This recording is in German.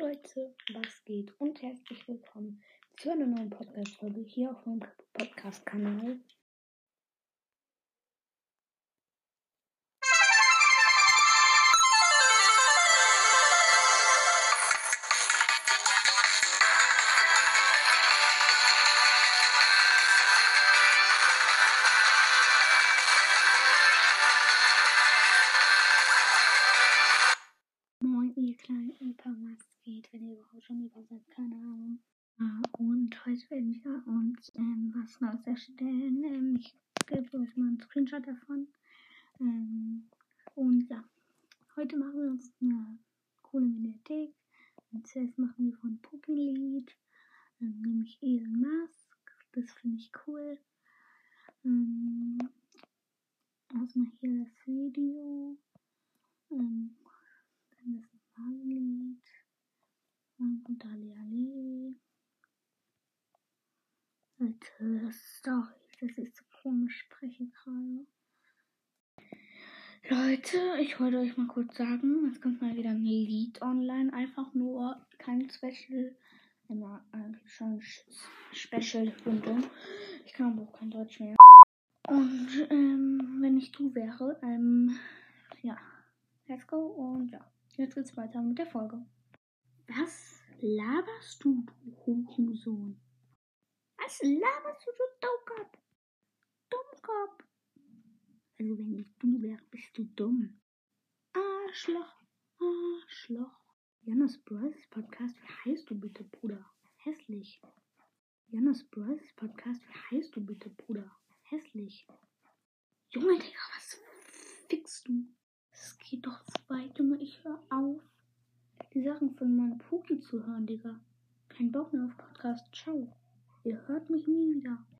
Leute, was geht und herzlich willkommen zu einer neuen Podcast-Folge hier auf meinem Podcast-Kanal. Was geht, wenn ihr überhaupt schon über seid, keine Ahnung. Ah, und heute werden wir uns ähm, was Neues erstellen. Ähm, ich gebe euch mal einen Screenshot davon. Ähm, und ja, heute machen wir uns eine coole Mediathek. Und zuerst machen wir von Puppenlied, ähm, nämlich Elon Musk. Das finde ich cool. Ähm, erstmal hier das Video. Ähm, dann das normale Dann kommt Ali. Leute, sorry, dass ich so komisch spreche gerade. Leute, ich wollte euch mal kurz sagen, es kommt mal wieder ein Lied online. Einfach nur kein Special. Immer eigentlich schon Special-Bindung. Ich kann aber auch kein Deutsch mehr. Und ähm, wenn ich du wäre, ähm, ja, let's go und ja. Jetzt geht's weiter mit der Folge. Was laberst du, du Hurensohn? Was laberst du, du Dummkopf? Dummkopf. Also wenn ich du wäre, bist du dumm. Arschloch, Arschloch. Janas Bros. Podcast, wie heißt du bitte, Bruder? Hässlich. Janas Bros. Podcast, wie heißt du bitte, Bruder? Hässlich. Junge, Digga, was fickst du? Es geht doch zu weit, Junge. Ich höre auf, die Sachen von meinem Puki zu hören, Digga. Kein Bock mehr auf Podcast. Ciao. Ihr hört mich nie wieder.